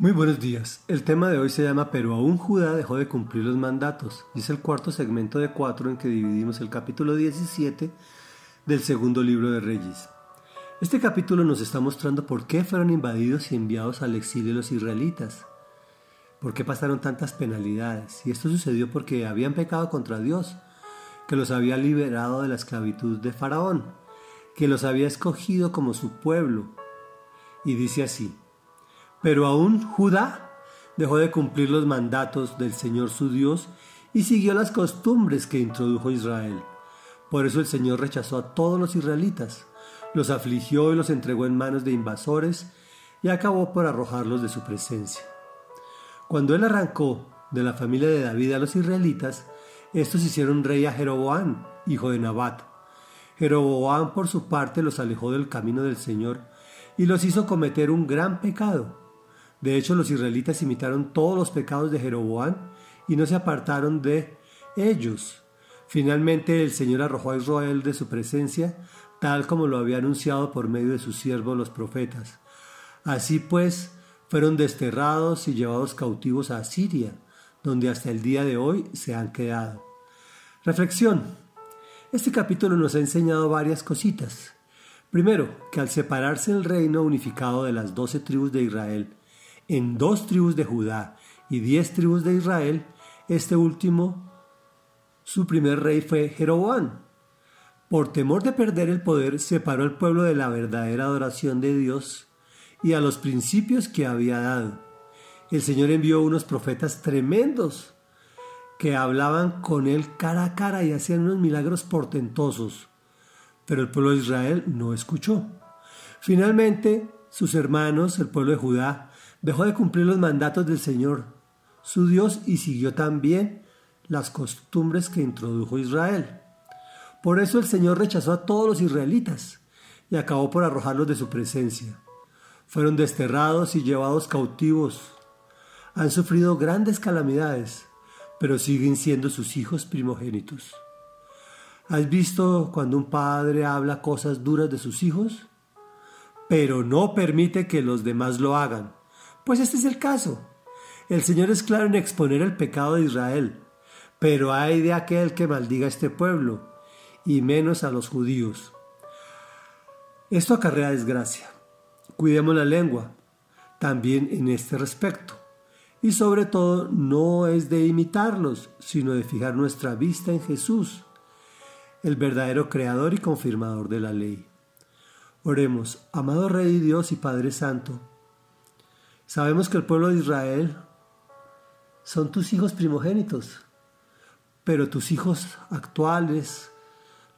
Muy buenos días. El tema de hoy se llama Pero aún Judá dejó de cumplir los mandatos y es el cuarto segmento de cuatro en que dividimos el capítulo 17 del segundo libro de Reyes. Este capítulo nos está mostrando por qué fueron invadidos y enviados al exilio los israelitas, por qué pasaron tantas penalidades y esto sucedió porque habían pecado contra Dios, que los había liberado de la esclavitud de Faraón, que los había escogido como su pueblo. Y dice así, pero aún Judá dejó de cumplir los mandatos del Señor su Dios y siguió las costumbres que introdujo Israel. Por eso el Señor rechazó a todos los israelitas, los afligió y los entregó en manos de invasores y acabó por arrojarlos de su presencia. Cuando él arrancó de la familia de David a los israelitas, estos hicieron rey a Jeroboam, hijo de Nabat. Jeroboam por su parte los alejó del camino del Señor y los hizo cometer un gran pecado de hecho, los israelitas imitaron todos los pecados de Jeroboam y no se apartaron de ellos. Finalmente el Señor arrojó a Israel de su presencia, tal como lo había anunciado por medio de sus siervos los profetas. Así pues, fueron desterrados y llevados cautivos a Siria, donde hasta el día de hoy se han quedado. Reflexión. Este capítulo nos ha enseñado varias cositas. Primero, que al separarse el reino unificado de las doce tribus de Israel, en dos tribus de Judá y diez tribus de Israel, este último, su primer rey fue Jeroboam. Por temor de perder el poder, separó al pueblo de la verdadera adoración de Dios y a los principios que había dado. El Señor envió unos profetas tremendos que hablaban con él cara a cara y hacían unos milagros portentosos. Pero el pueblo de Israel no escuchó. Finalmente, sus hermanos, el pueblo de Judá, dejó de cumplir los mandatos del Señor, su Dios, y siguió también las costumbres que introdujo Israel. Por eso el Señor rechazó a todos los israelitas y acabó por arrojarlos de su presencia. Fueron desterrados y llevados cautivos. Han sufrido grandes calamidades, pero siguen siendo sus hijos primogénitos. ¿Has visto cuando un padre habla cosas duras de sus hijos? Pero no permite que los demás lo hagan. Pues este es el caso. El Señor es claro en exponer el pecado de Israel, pero hay de aquel que maldiga a este pueblo, y menos a los judíos. Esto acarrea desgracia. Cuidemos la lengua, también en este respecto. Y sobre todo no es de imitarlos, sino de fijar nuestra vista en Jesús, el verdadero creador y confirmador de la ley. Oremos, amado Rey Dios y Padre Santo, Sabemos que el pueblo de Israel son tus hijos primogénitos, pero tus hijos actuales,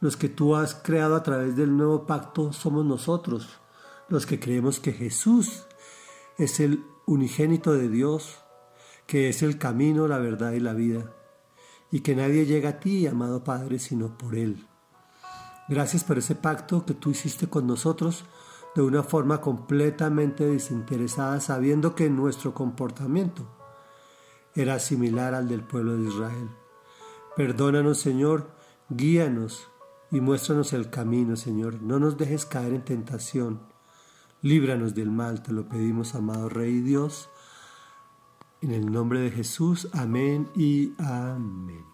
los que tú has creado a través del nuevo pacto, somos nosotros, los que creemos que Jesús es el unigénito de Dios, que es el camino, la verdad y la vida, y que nadie llega a ti, amado Padre, sino por Él. Gracias por ese pacto que tú hiciste con nosotros, de una forma completamente desinteresada, sabiendo que nuestro comportamiento era similar al del pueblo de Israel. Perdónanos, Señor, guíanos y muéstranos el camino, Señor. No nos dejes caer en tentación. Líbranos del mal, te lo pedimos, amado Rey Dios. En el nombre de Jesús, amén y amén.